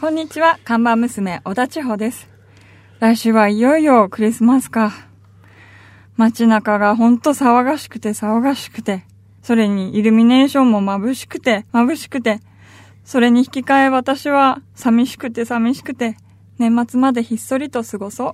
こんにちは、看板娘、小田千穂です。来週はいよいよクリスマスか。街中がほんと騒がしくて騒がしくて、それにイルミネーションも眩しくて眩しくて、それに引き換え私は寂しくて寂しくて、年末までひっそりと過ごそう。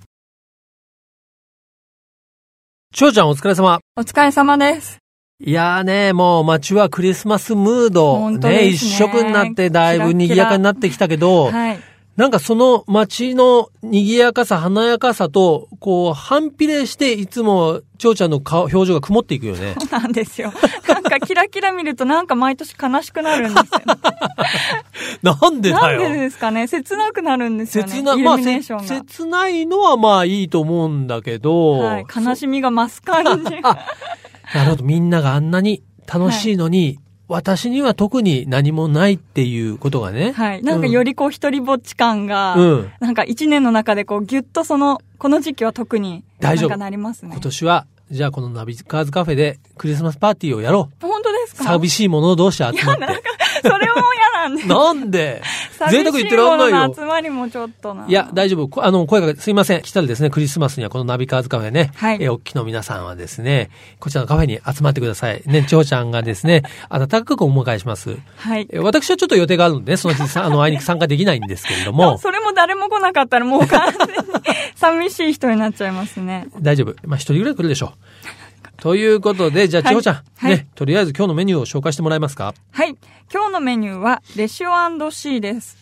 翔ちゃんお疲れ様。お疲れ様です。いやーね、もう街はクリスマスムード、ね、ね一色になってだいぶ賑やかになってきたけど、はい。なんかその街の賑やかさ、華やかさと、こう、反比例していつも、蝶ちゃんの顔、表情が曇っていくよね。そうなんですよ。なんかキラキラ見るとなんか毎年悲しくなるんですよ、ね。なんでだよ。なんでですかね切なくなるんですよね。切な、まあ。切ないのはまあいいと思うんだけど、はい、悲しみが増す感じ。なるほど、みんながあんなに楽しいのに、私には特に何もないっていうことがね。はい。なんかよりこう一人ぼっち感が、うんなんか一年の中でこうギュッとその、この時期は特に大丈夫なんかなりますね今。年は、じゃあこのナビカーズカフェでクリスマスパーティーをやろ本当ですう。か？寂しい者同士集まって。それも嫌なんで。なんで？贅沢言ってらんないよ。集まりもちょっとな。いや、大丈夫。こあの、声かけ、すいません。来たらですね、クリスマスにはこのナビカーズカフェね、はいえー、おっきの皆さんはですね、こちらのカフェに集まってください。ね、蝶ちゃんがですね、温かくお迎えします。はい。えー私はちょっと予定があるのでね、その日さ、あの、あいにく参加できないんですけれども、それも誰も来なかったらもう完全に寂しい人になっちゃいますね。大丈夫。まあ、一人ぐらい来るでしょう。ということで、じゃあ、はい千穂ちゃん、はいね、とりあえず今日のメニューを紹介してもらえますか？はい。今日のメニューは、レシオ &C です。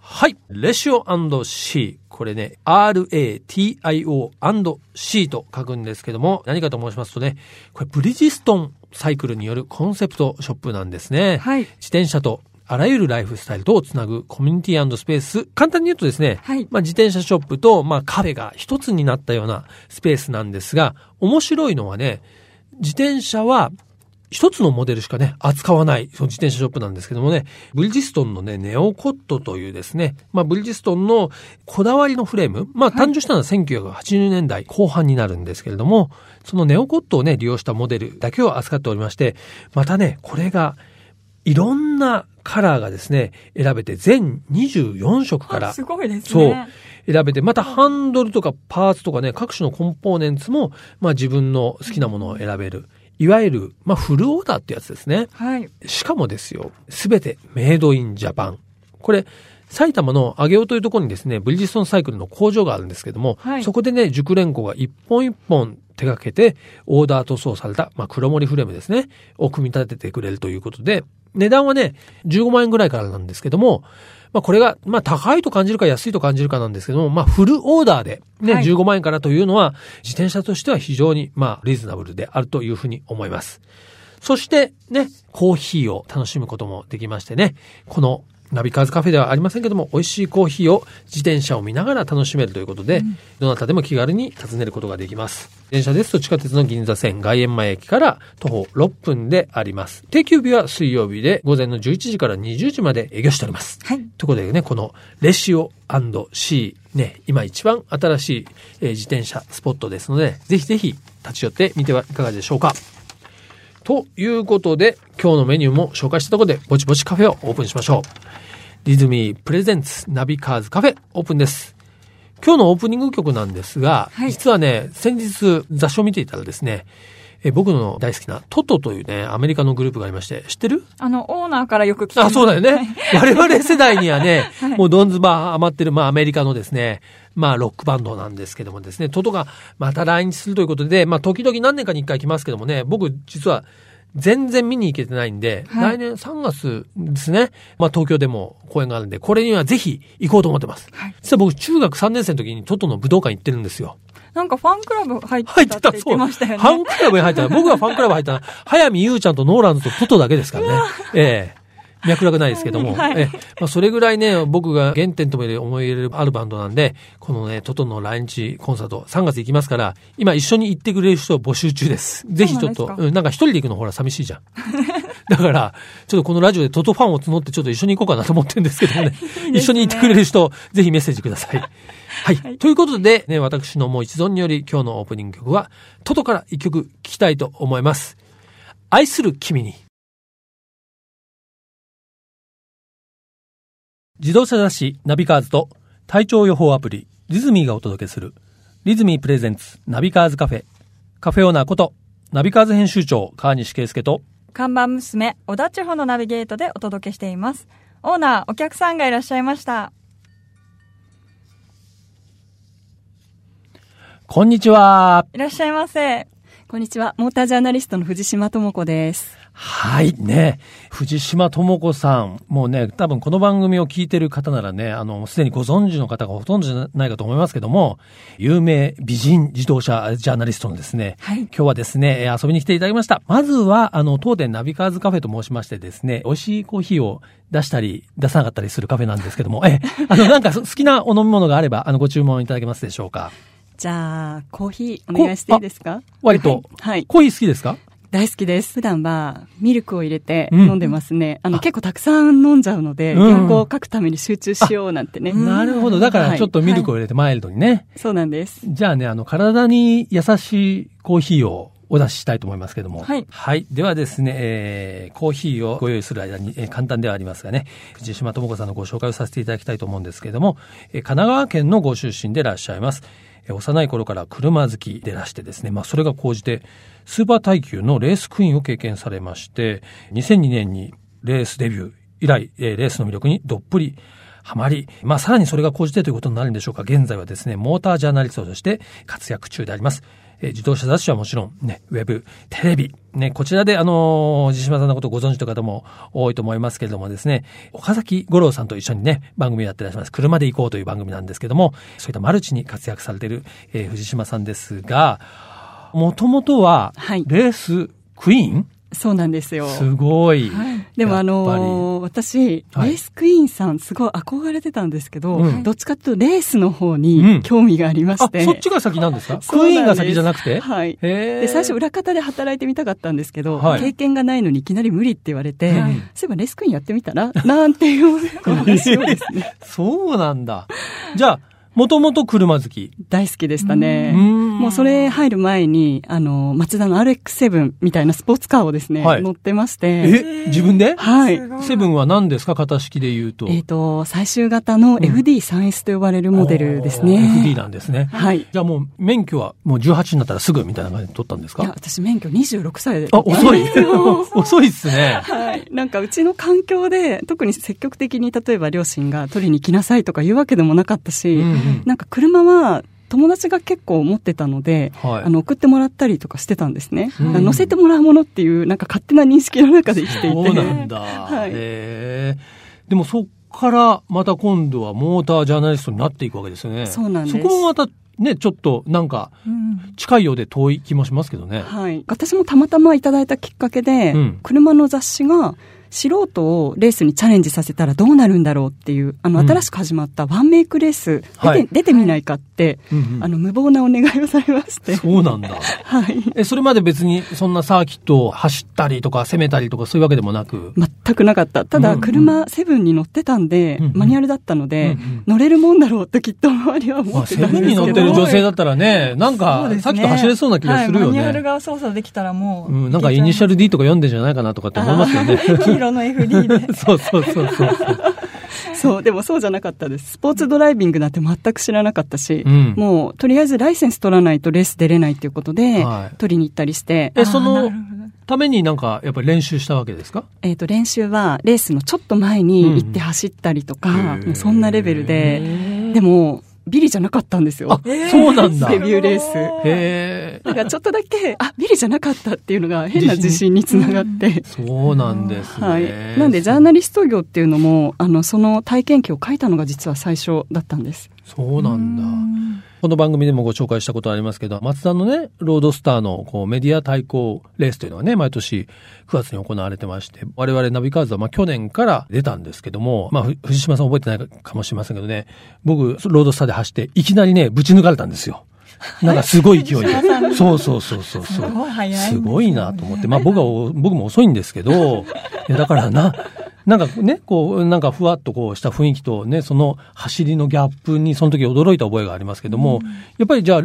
はい。レシオ &C。これね、RATIO&C と書くんですけども、何かと申しますとね、これブリヂストンサイクルによるコンセプトショップなんですね。はい自転車とあらゆるライフスタイルとをつなぐコミュニティスペース。簡単に言うとですね、はいまあ、自転車ショップと、まあ、カフェが一つになったようなスペースなんですが、面白いのはね、自転車は一つのモデルしかね、扱わない、その自転車ショップなんですけどもね、ブリヂストンのね、ネオコットというですね、まあ、ブリヂストンのこだわりのフレーム、まあ、誕生したのは1980年代後半になるんですけれども、そのネオコットをね、利用したモデルだけを扱っておりまして、またね、これが、いろんなカラーがですね、選べて全24色からあすごいですそうね。。選べて、またハンドルとかパーツとかね、各種のコンポーネンツも、まあ自分の好きなものを選べる。いわゆる、まあフルオーダーってやつですね。はい。しかもですよ、すべてメイドインジャパン。これ、埼玉の上尾というところにですね、ブリヂストンサイクルの工場があるんですけども、はいそこでね、熟練工が一本一本手掛けて、オーダー塗装された、まあ黒森フレームですね、を組み立ててくれるということで、値段はね、15万円ぐらいからなんですけども、まあこれが、まあ高いと感じるか安いと感じるかなんですけども、まあフルオーダーでね、はい15万円からというのは、自転車としては非常に、まあリーズナブルであるというふうに思います。そしてね、コーヒーを楽しむこともできましてね、このナビカーズカフェではありませんけども、美味しいコーヒーを自転車を見ながら楽しめるということで、どなたでも気軽に訪ねることができます。自転車ですと地下鉄の銀座線外苑前駅から徒歩6分であります。定休日は水曜日で午前の11時から20時まで営業しております。はい。ということでね、このレシオ &C ね、今一番新しい、えー自転車スポットですので、ぜひぜひ立ち寄ってみてはいかがでしょうか。ということで、今日のメニューも紹介したところで、ぼちぼちカフェをオープンしましょう。リズミープレゼンツナビカーズカフェオープンです。今日のオープニング曲なんですが、はい実はね、先日雑誌を見ていたらですね、え僕の大好きなトトというね、アメリカのグループがありまして、知ってる？あの、オーナーからよく聞きあ、そうだよね。我々世代にはね、はいもうどんずばハマってる、まあアメリカのですね、まあロックバンドなんですけどもですね、トトがまた来日するということで、まあ時々何年かに一回来ますけどもね、僕実は全然見に行けてないんで、はい。来年3月ですね、まあ東京でも公演があるんで、これにはぜひ行こうと思ってます。はい。実は僕中学3年生の時にトトの武道館行ってるんですよ。なんかファンクラブ入入ってた、ってたって言ってましたよね。ファンクラブに入った。ら、僕がファンクラブ入った。ら、早見優ちゃんとノーランズとトトだけですからね。ええ脈絡ないですけども。はいええまあ、それぐらいね、僕が原点とも思い入れるあるバンドなんで、このね、トトの来日コンサート、3月行きますから、今一緒に行ってくれる人を募集中です。ぜひちょっと、そうなんなんか一人で行くのほら寂しいじゃん。だから、ちょっとこのラジオでトトファンを募ってちょっと一緒に行こうかなと思ってるんですけどもね。いいですね一緒に行ってくれる人、ぜひメッセージください。はい。ということで、ね、私のもう一存により今日のオープニング曲は、トトから一曲聴きたいと思います。愛する君に。自動車雑誌ナビカーズと体調予報アプリリズミーがお届けするリズミープレゼンツナビカーズカフェカフェオーナーことナビカーズ編集長川西圭介と看板娘、小田地方のナビゲートでお届けしています。オーナー、お客さんがいらっしゃいました。こんにちはいらっしゃいませ。こんにちは。モータージャーナリストの藤島智子です。はいね藤島智子さんもうね多分この番組を聞いてる方ならねあのすでにご存知の方がほとんどじゃないかと思いますけども有名美人自動車ジャーナリストのですねはい。今日はですね、えー遊びに来ていただきました。まずは、あの、当店ナビカーズカフェと申しましてですね、美味しいコーヒーを出したり、出さなかったりするカフェなんですけども、え、あの、なんか好きなお飲み物があれば、あの、ご注文いただけますでしょうか？じゃあ、コーヒーお願いしていいですか？割と。はい。コーヒー好きですか？大好きです。普段はミルクを入れてうん飲んでますね。あの、あ結構たくさん飲んじゃうので、うん原稿を書くために集中しようなんてね。うんなるほど。だから、はいちょっとミルクを入れてマイルドにね。そうなんです。じゃあね、あの、体に優しいコーヒーをお出ししたいと思いますけども。はいはい。ではですね、えー、コーヒーをご用意する間に、えー簡単ではありますがね、藤島智子さんのご紹介をさせていただきたいと思うんですけれども、えー神奈川県のご出身でいらっしゃいます。えー幼い頃から車好きでいらしてですね、まあ、それが高じて、スーパー耐久のレースクイーンを経験されまして、2002年にレースデビュー以来、レースの魅力にどっぷりハマり、まあ、さらにそれが講じてということになるんでしょうか。現在はですね、モータージャーナリストとして活躍中であります。え自動車雑誌はもちろん、ね、ウェブ、テレビ、ね、こちらで、あのー、藤島さんのことをご存知という方も多いと思いますけれどもですね、岡崎五郎さんと一緒にね、番組をやってらっしゃいます。車で行こうという番組なんですけども、そういったマルチに活躍されている、えー藤島さんですが、もともとは、はい。レースクイーン？そうなんですよ。すごい。でもあのー私、はい。レースクイーンさんすごい憧れてたんですけど、うん。どっちかというとレースの方うん。に興味がありまあし、て。そっちが先なんですか？クイーンが先じゃなくて？はい。で、最初裏方で働いてみたかったんですけど、はい。経験がないのにいきなり無理って言われて、はい。そういえばレースクイーンやってみたら？なんていうお話をですね、そうなんだ。じゃあ、もともと車好き。大好きでしたね。うんもうそれ入る前に、あの、マツダの RX7 みたいなスポーツカーをですね、はい乗ってまして、え、自分で？はい。セブンは何ですか？型式で言うと。えっ、と、最終型の FD3S と呼ばれるモデルですね。FD なんですね。はい。じゃあもう免許はもう18になったらすぐみたいな感じで取ったんですいや、か私免許26歳で。あ、遅い。遅いっすね。はい。なんかうちの環境で、特に積極的に例えば両親が取りに来なさいとか言うわけでもなかったし、うんうんなんか車は友達が結構持ってたので、はいあの、送ってもらったりとかしてたんですね。うん乗せてもらうものっていう、なんか勝手な認識の中で生きていて。そうなんだ。はいでもそっからまた今度はモータージャーナリストになっていくわけですよね。そうなんですそこもまたね、ちょっとなんかうん近いようで遠い気もしますけどね。はい。私もたまたまいただいたきっかけで、うん車の雑誌が素人をレースにチャレンジさせたらどうなるんだろうっていう、あの、うん新しく始まったワンメイクレース、出て、はい出てみないかって、うんうんあの、無謀なお願いをされまして。そうなんだ。はい。え、それまで別にそんなサーキットを走ったりとか攻めたりとかそういうわけでもなく？全くなかった。ただ、うんうん車セブンに乗ってたんで、うんうんマニュアルだったので、うんうん乗れるもんだろうときっと周りは思まあ、ってたんセブンにですけど。乗ってる女性だったらね、なんかねさっきと走れそうな気がするよはい、マニュアルね。が操作できたらもう。うん、なんかイニシャル D とか読んでんじゃないかなとかって思いますよね。黄色の FD で。そうそうそうそう。そう。でもそうじゃなかったです。スポーツドライビングなんて全く知らなかったし、うん。もう、とりあえずライセンス取らないとレース出れないっていうことで、はい。取りに行ったりして、え、そのためになんかやっぱり練習したわけですか？えっ、と、練習はレースのちょっと前に行って走ったりとか、うんそんなレベルで、へでも、ビリじゃなかったんですよ。あ、そうなんだ。デビューレースへえ。だからちょっとだけ、あ、ビリじゃなかったっていうのが変な自信につながって。そうなんですね。はい。なんで、ジャーナリスト業っていうのも、あの、その体験記を書いたのが実は最初だったんです。そうなんだ。この番組でもご紹介したことありますけど、松田のね、ロードスターのこうメディア対抗レースというのはね、毎年9月に行われてまして、我々ナビカーズはまあ去年から出たんですけども、まあふ藤島さん覚えてないかもしれませんけどね、僕、ロードスターで走って、いきなりね、ぶち抜かれたんですよ。なんかすごい勢いで。そうそうそうそうそう。すごい早いんですごいなと思って。まあ僕はお、僕も遅いんですけど、いやだからな、なんかね、こう、なんかふわっとこうした雰囲気とね、その走りのギャップにその時驚いた覚えがありますけども、やっぱりじゃあ、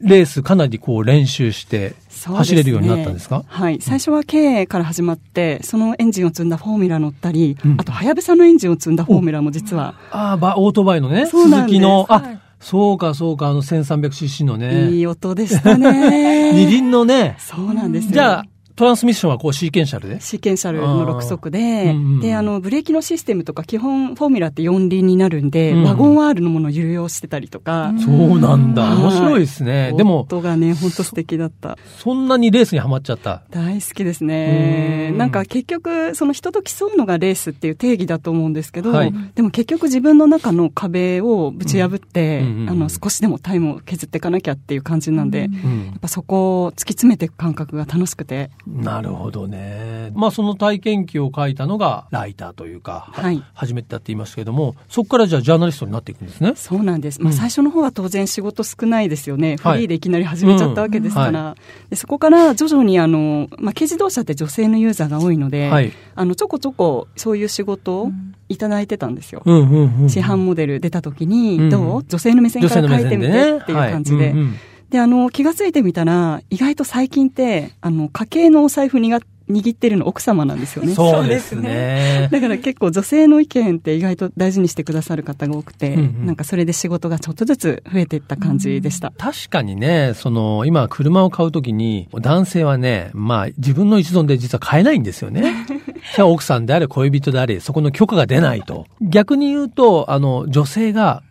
レースかなりこう練習して走れるようになったんですか？はい。最初は K から始まって、そのエンジンを積んだフォーミュラ乗ったり、うんあと、はやぶさのエンジンを積んだフォーミュラも実は、ああ、ばオートバイのね、鈴木の、あ、はいそうかそうか、あの 1300cc のね。いい音でしたね。二輪のね、そうなんですよ。じゃあ、トランスミッションはこうシーケンシャルで？シーケンシャルの6速で、あー。うんうんで、あの、ブレーキのシステムとか、基本、フォーミュラって4輪になる。んで、うん。ワゴン R のものを有用してたりとか、そうなんだ。はい。面白いですね。でも、音がね、本当素敵だった。そんなにレースにはまっちゃった？大好きですね。う。ん。なんか結局、その人と競うのがレースっていう定義だと思うんですけど、はい。でも結局自分の中の壁をぶち破って、うんうんうん。あの、少しでもタイムを削っていかなきゃっていう感じなんで、うん。やうん。っぱそこを突き詰めていく感覚が楽しくて、なるほどね。まあその体験記を書いたのがライターというか、はい初めてだって言いましたけども、そこからじゃあジャーナリストになっていくんですね。そうなんです。まあ、うん最初の方は当然仕事少ないですよね。はいフリーでいきなり始めちゃったわけですから。うんでそこから徐々にあの、まあ、軽自動車って女性のユーザーが多いので、はい。あの、ちょこちょこそういう仕事をいただいてたんですよ。うんうんうん。市販モデル出た時に、うんどう？女性の目線から書いてみ。てっていう感じで。はいうんうんで、あの、気がついてみたら、意外と最近って、あの、家計のお財布にが握ってるの奥様なんですよね。そうですね。だから結構女性の意見って意外と大事にしてくださる方が多くて、うんうんなんかそれで仕事がちょっとずつ増えていった感じでした。確かにね、その、今車を買うときに、男性はね、まあ自分の一存で実は買えないんですよね。じゃあ奥さんであれ恋人であれ、そこの許可が出ないと。逆に言うと、あの、女性が、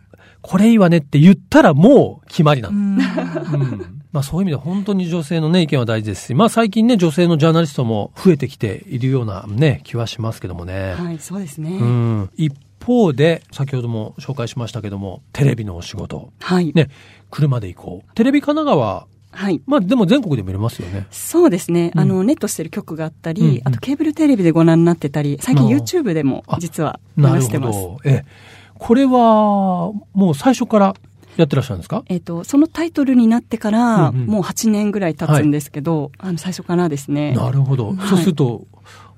これいいわねって言ったらもう決まりなの。うんうんまあそういう意味で本当に女性のね、意見は大事ですし、まあ最近ね、女性のジャーナリストも増えてきているようなね、気はしますけどもね。はい、そうですね。うん。一方で、先ほども紹介しましたけども、テレビのお仕事。はい。ね、車で行こう。テレビ神奈川、はい。まあでも全国で見れますよね。そうですね。うんあの、ネットしてる曲があったり、うんうんあとケーブルテレビでご覧になってたり、最近 YouTube でもあ実は流なるしてます。ほど。ええ。これは、もう最初からやってらっしゃるんですか？えっ、と、そのタイトルになってから、うんうんもう8年ぐらい経つんですけど、あの、最初からですね。なるほど。はいそうすると、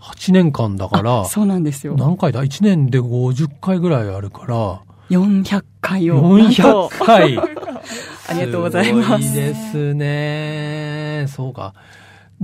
8年間だからあ、そうなんですよ。何回だ ?1 年で50回ぐらいあるから、400回を。なんと400回。ありがとうございます。すごいですね。そうか。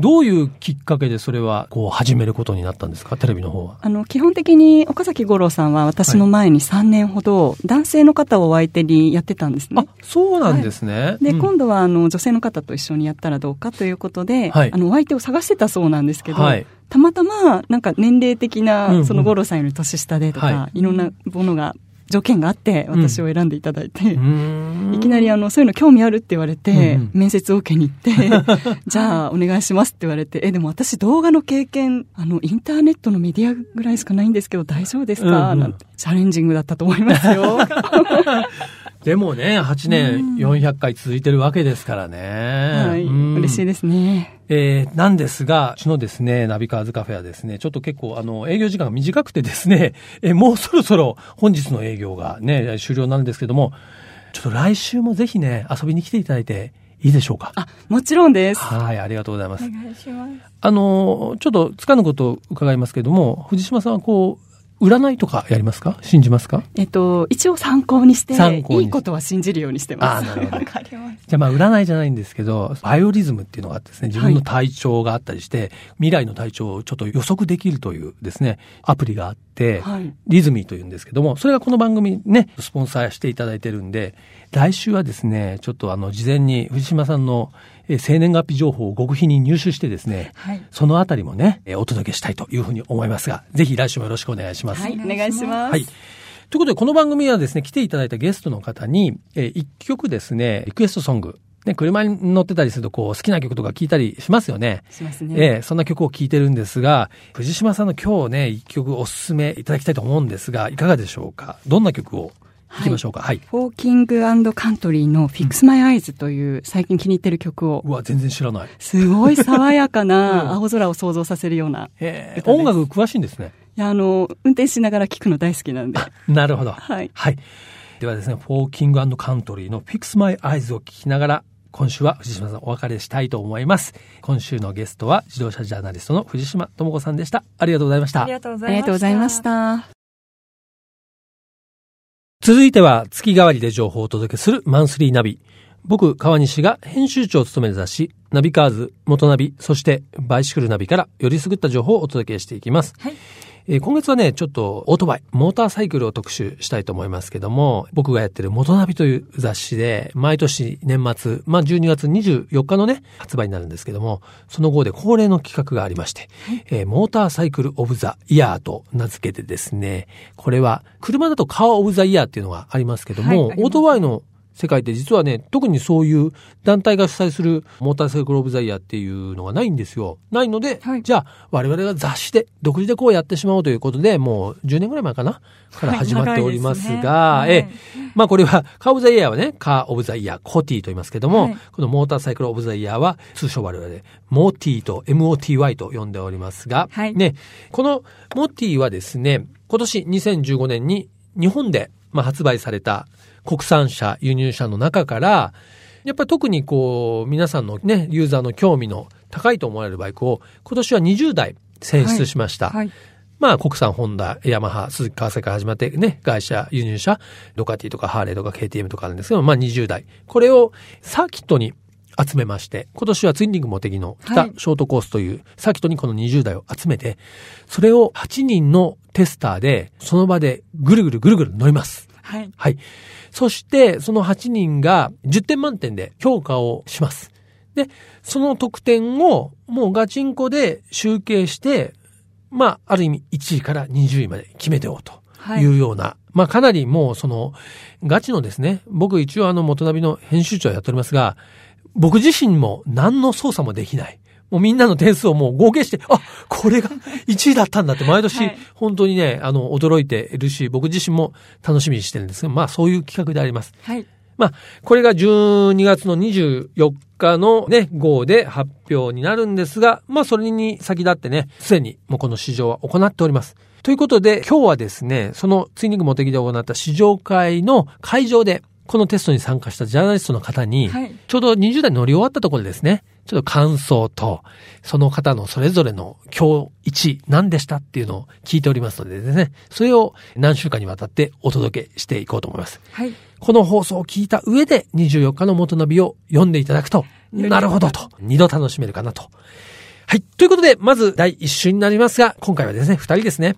どういうきっかけでそれは、こう、始めることになったんですか？テレビの方は。あの、基本的に岡崎五郎さんは私の前に3年ほど男性の方をお相手にやってたんですね。あ。、そうなんですね。で、うん。今度はあの女性の方と一緒にやったらどうかということで、はい。あのお相手を探してたそうなんですけど、はい。たまたまなんか年齢的な、んその五郎さんより年下でとか、、はいろんなものが、条件があって私を選んでいただいて、うーん。いきなりあの、そういうの興味あるって言われて、うんうん。面接を受けに行って、じゃあお願いしますって言われて、え、でも私動画の経験、あの、インターネットのメディアぐらいしかないんですけど大丈夫ですか、うんうん。なんて、チャレンジングだったと思いますよ。でもね、8年400回続いてるわけですからね。はい、うん嬉しいですね。えー、なんですが、うちのですね、ナビカーズカフェはですね、ちょっと結構あの、営業時間が短くてですね、えーもうそろそろ本日の営業がね、終了なんですけども、ちょっと来週もぜひね、遊びに来ていただいていいでしょうか？あ、もちろんです。はい、ありがとうございます。お願いします。あの、ちょっとつかぬことを伺いますけども、藤島さんはこう、占いとかやりますか？信じますか？えっと、一応参考にして、参考に。いいことは信じるようにしてます。あーなるほど。わかります。じゃあまあ占いじゃないんですけど、バイオリズムっていうのがあってですね、自分の体調があったりして、未来の体調をちょっと予測できるというですね、アプリがあって、はい。リズミーというんですけども、それがこの番組ね、スポンサーしていただいてるんで、来週はですね、ちょっとあの、事前に藤島さんのえー生年月日情報を極秘に入手してですね、はい。そのあたりもね、えーお届けしたいというふうに思いますが、ぜひ来週もよろしくお願いします。はい、おお願いします。はい。ということで、この番組はですね、来ていただいたゲストの方に、えー一曲ですね、リクエストソング。ね、車に乗ってたりすると、こう、好きな曲とか聞いたりしますよね。しますね。ええそんな曲を聴いてるんですが、藤島さんの今日ね、一曲おすすめいただきたいと思うんですが、いかがでしょうか？どんな曲を聴きましょうかはい。フォーキングカントリーの Fix My Eyes という最近気に入ってる曲を、うわ、全然知らない。すごい爽やか うんな青空を想像させるような。音楽詳しいんですね。いや、あの、運転しながら聴くの大好きなんで。なるほど。はいはい。ではですね、フォーキングカントリーの Fix My Eyes を聞きながら、今週は藤島さんお別れしたいと思います。今週のゲストは自動車ジャーナリストの藤島智子さんでした。ありがとうございましたあり。がとうござありいました。続いては月替わりで情報をお届けするマンスリーナビ。僕、川西が編集長を務める雑誌、ナビカーズ、元ナビ、そしてバイシクルナビからよりすぐった情報をお届けしていきます。はい。えー今月はね、ちょっとオートバイ、モーターサイクルを特集したいと思いますけども、僕がやってる元ナビという雑誌で、毎年年末、まあ12月24日のね、発売になるんですけども、その号で恒例の企画がありまして、えーモーターサイクルオブザイヤーと名付けてですね、これは車だとカーオブザイヤーっていうのがありますけども、はいオートバイの世界って実はね、特にそういう団体が主催するモーターサイクルオブザイヤーっていうのがないんですよ。ないので、はい。じゃあ我々が雑誌で、独自でこうやってしまおうということで、もう10年ぐらい前かな？から始まっておりますが、はいすね。ええ、まあこれはカーオブザイヤーはね、カーオブザイヤー、コティと言いますけども、はい。このモーターサイクルオブザイヤーは通称我々で、モーティと MOTY と呼んでおりますが、はい。ね、このモティはですね、今年2015年に日本で、まあ、発売された国産車、輸入車の中から、やっぱり特にこう、皆さんのね、ユーザーの興味の高いと思われるバイクを、今年は20台選出しました。はい。まあ、国産、ホンダ、ヤマハ、鈴木川崎から始まってね、会社、輸入車、ドカティとかハーレーとか KTM とかあるんですけど、まあ20台。これをサーキットに集めまして、今年はツインリングモテギの北はいショートコースというサーキットにこの20台を集めて、それを8人のテスターで、その場でぐるぐるぐるぐる乗ります。はい。はい。そして、その8人が10点満点で評価をします。で、その得点をもうガチンコで集計して、まあ、ある意味1位から20位まで決めておうとはいいうような、まあかなりもうその、ガチのですね、僕一応あの元ナビの編集長をやっておりますが、僕自身も何の操作もできない。もうみんなの点数をもう合計して、あ、これが1位だったんだって毎年はい本当にね、あの、驚いているし、僕自身も楽しみにしてるんですが、まあそういう企画であります。はい。まあ、これが12月の24日のね、号で発表になるんですが、まあそれに先立ってね、すでにもうこの市場は行っております。ということで、今日はですね、そのツイニングモテギで行った試乗会の会場で、このテストに参加したジャーナリストの方に、はいちょうど20代乗り終わったところでですね、ちょっと感想と、その方のそれぞれの今日1何でしたっていうのを聞いておりますのでですね、それを何週間にわたってお届けしていこうと思います。はい。この放送を聞いた上で24日の元ナビを読んでいただくと、りなるほどと、二度楽しめるかなと。はい。ということで、まず第一週になりますが、今回はですね、二人ですね。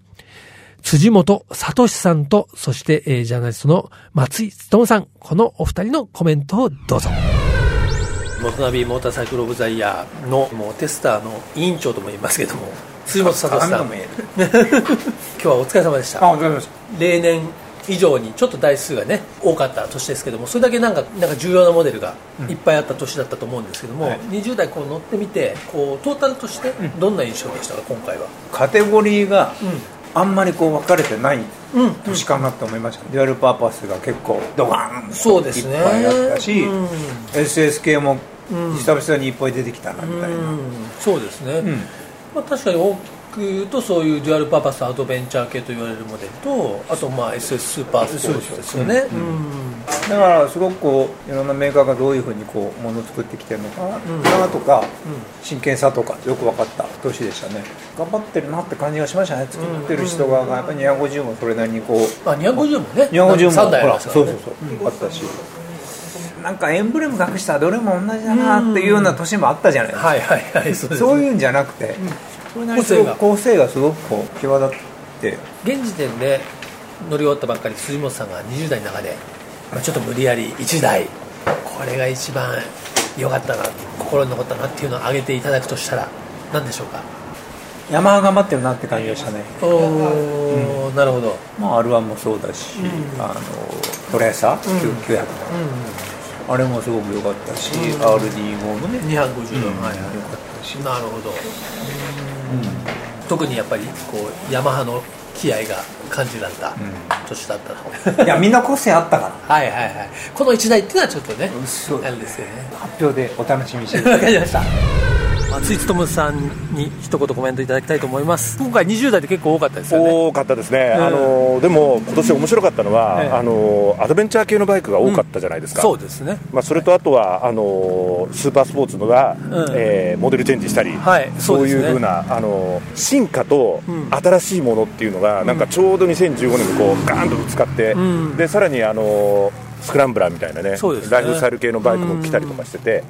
辻本聡さんと、そして、えージャーナリストの松井努さん、このお二人のコメントをどうぞ。元ナビモーターサイクルオブザイヤーのもうテスターの委員長とも言いますけども、辻本聡さん、今鏡日はお疲れ様でした。あ、お疲れ様です。例年以上にちょっと台数がね多かった年ですけどもそれだけなんかなんか重要なモデルがいっぱいあった年だったと思うんですけども、はい。20代こう乗ってみてこうトータルとしてどんな印象でしたか今回は、カテゴリーがうんあんまりこう分かれてないうん。年かなと思いました、デュアルパーパスが結構ドカーンとそうですね。いっぱいあったし、うん。SS 系もうん。久々にいっぱい出てきたなみたいな、うん。そうですね、うん。まあ、確かに大きく言うとそういうデュアルパーパスアドベンチャー系と言われるモデルとあとまあ SS スーパースポーツですよね。だからすごくこういろんなメーカーがどういうふうにこうものを作ってきてるのかなとか、真剣さとかよく分かった年でしたね。頑張ってるなって感じがしましたね。作ってる人側がやっぱり250もそれなりにこうまあ、250もね。250も3台ありますからね。そうそうそう、あったし。なんかエンブレム隠したらどれも同じだなっていうような年もあったじゃないですか、はいはいはい。そうそういうんじゃなくて、それなりにすごく構成がすごくこう際立って。現時点で乗り終わったばっかり辻本さんが20代の中で、まあ、ちょっと無理やり1台これが一番良かったな心に残ったなっていうのを挙げていただくとしたら何でしょうか？山頑張ってるなって感じがしたね。おお、なるほど、まあ R1 もそうだし、あのトレーサー、900あれもすごく良かったし、RD5 もね。250度、うんはい良かったしなるほど、特にやっぱりこうヤマハの気合が感じられた年だったと、いやみんな個性あったかはいはいはい。この1台っていうのはちょっとねらそう。あれですよね。発表でお楽しみにしてわかりました松井努さんに一言コメントいただきたいと思います。今回20代って結構多かったですよね。多かったですね、うん。あのでも今年面白かったのは、ええ。あのアドベンチャー系のバイクが多かったじゃないですか、そうですね。まあ、それとあとはあのスーパースポーツのが、うん。えーモデルチェンジしたり、はいそそういうふうなあの進化とん。新しいものっていうのが、なんかちょうど2015年にこうガーンとぶつかって、ん。でさらにあのスクランブラーみたいなねね。ライフスタイル系のバイクも来たりとかしてて、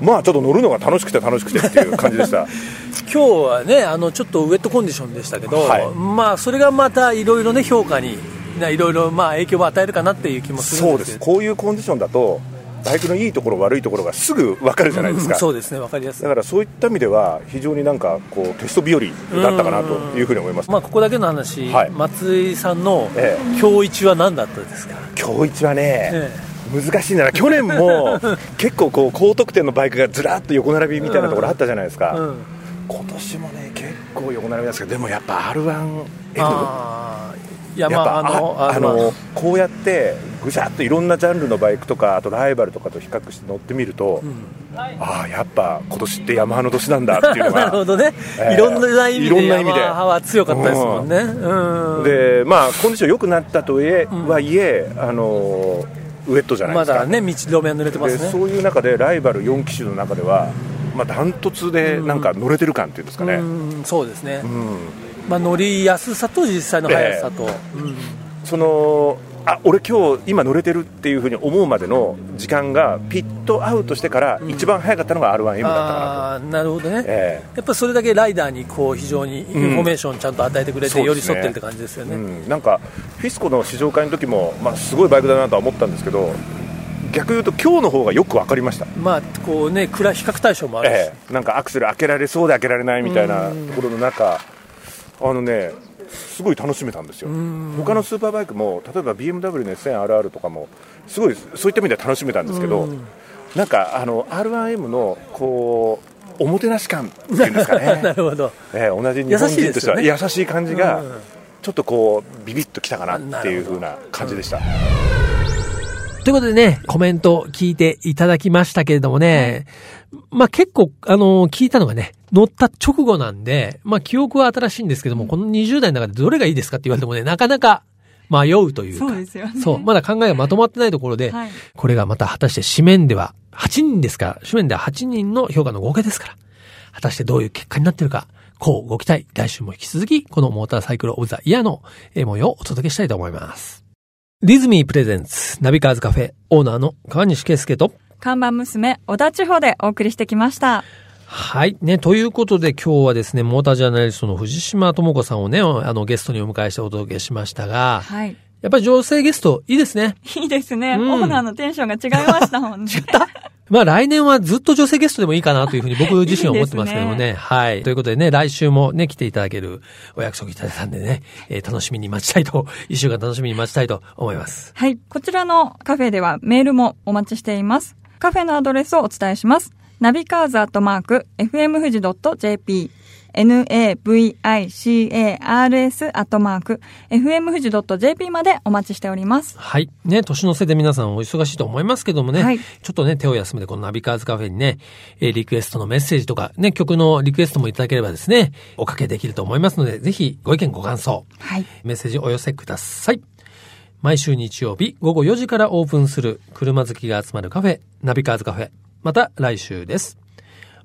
まあちょっと乗るのが楽しくて楽しくてっていう感じでした。今日はねあのちょっとウェットコンディションでしたけど、はい。まあそれがまたいろいろね評価にいろいろまあ影響を与えるかなっていう気もするそうですんです。こういうコンディションだとバイクのいいところ悪いところがすぐ分かるじゃないですか、うんそうですねわかりやすい。だからそういった意味では非常になんかこうテスト日和だったかなというふうに思います、まあここだけの話、はい。松井さんのえ今日一は何だったですか、今日一はね、え難しいんだな。去年も 結構こう高得点のバイクがずらっと横並びみたいなところあったじゃないですか、うん。今年もね結構横並びなんですけどでもやっぱ R1F あーいややっぱまああのあこうやってぐしゃっといろんなジャンルのバイクとかあとライバルとかと比較して乗ってみると、ああやっぱ今年ってヤマハの年なんだっていうの なるほがどね、ええいろんな意味でヤマハは強かったですもんね、うん。でまあコンディション良くなったとはいえ,、はいえあのウェットじゃないまですか、だね道路面は濡れてますね。でそういう中でライバル4機種の中では、まあ、ダントツでなんか乗れてる感っていうんですかね、うんそうですね、うんまあ、乗りやすさと実際の速さと、うんそのあ俺今日今乗れてるっていうふうに思うまでの時間がピットアウトしてから一番早かったのが R1M だったかなと、あーなるほどね、えやっぱそれだけライダーにこう非常にインフォメーションちゃんと与えてくれて、寄り添ってるって感じですよね、うん、なんかフィスコの試乗会の時も、まあ、すごいバイクだなとは思ったんですけど逆言うと今日の方がよく分かりました。まあこうね比較対象もあるし、ええ、なんかアクセル開けられそうで開けられないみたいなところの中、あのね、すごい楽しめたんですよ、他のスーパーバイクも、例えば BMW の S1000RR とかも、すごいそういった意味では楽しめたんですけど、なんかあの R1M のこうおもてなし感っていうんですかなね、るほど。ええ同じ日本人としては優優しい感じがうん、ちょっとこうビビッときたかなっていう風な感じでした。ということでね、コメント聞いていただきましたけれどもね、まあ結構、あの聞いたのがね、乗った直後なんで、まあ記憶は新しいんですけども、この20代の中でどれがいいですかって言われてもね、なかなか迷うというか。そうですよねそう、まだ考えがまとまってないところで、はいこれがまた果たして紙面では、8人ですから、紙面では8人の評価の合計ですから、果たしてどういう結果になっているか、こうご期待、来週も引き続き、このモーターサイクルオブザイヤーのえー模様をお届けしたいと思います。リズミープレゼンツ、ナビカーズカフェ、オーナーの河西啓介と、看板娘、小田地方でお送りしてきました。はい。ね、ということで今日はですね、モータージャーナリストの藤島知子さんをね、あのゲストにお迎えしてお届けしましたが、はい。やっぱり女性ゲストいいですね。いいですね。うんオーナーのテンションが違いましたもんね。違った？まあ来年はずっと女性ゲストでもいいかなというふうに 僕自身は思ってますけどもね。いいではい。ということでね、来週もね、来ていただけるお約束いただいたんでね、えー楽しみに待ちたいと、一週間楽しみに待ちたいと思います。はい。こちらのカフェではメールもお待ちしています。カフェのアドレスをお伝えします。ナビカーズアットマーク、fm 富士 .jp、navicars アットマーク、fm 富士 .jp までお待ちしております。はい。ね、年の瀬で皆さんお忙しいと思いますけどもね、はいちょっとね、手を休めてこのナビカーズカフェにね、えーリクエストのメッセージとか、ね、曲のリクエストもいただければですね、おかけできると思いますので、ぜひご意見ご感想、はい。メッセージお寄せください。毎週日曜日午後4時からオープンする車好きが集まるカフェ、ナビカーズカフェ。また来週です。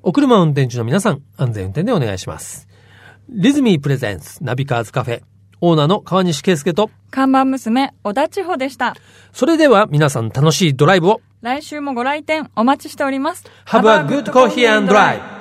お車運転中の皆さん、安全運転でお願いします。リズミープレゼンツナビカーズカフェ。オーナーの川西圭介と、看板娘、小田千穂でした。それでは皆さん楽しいドライブを。来週もご来店お待ちしております。Have a good coffee and drive!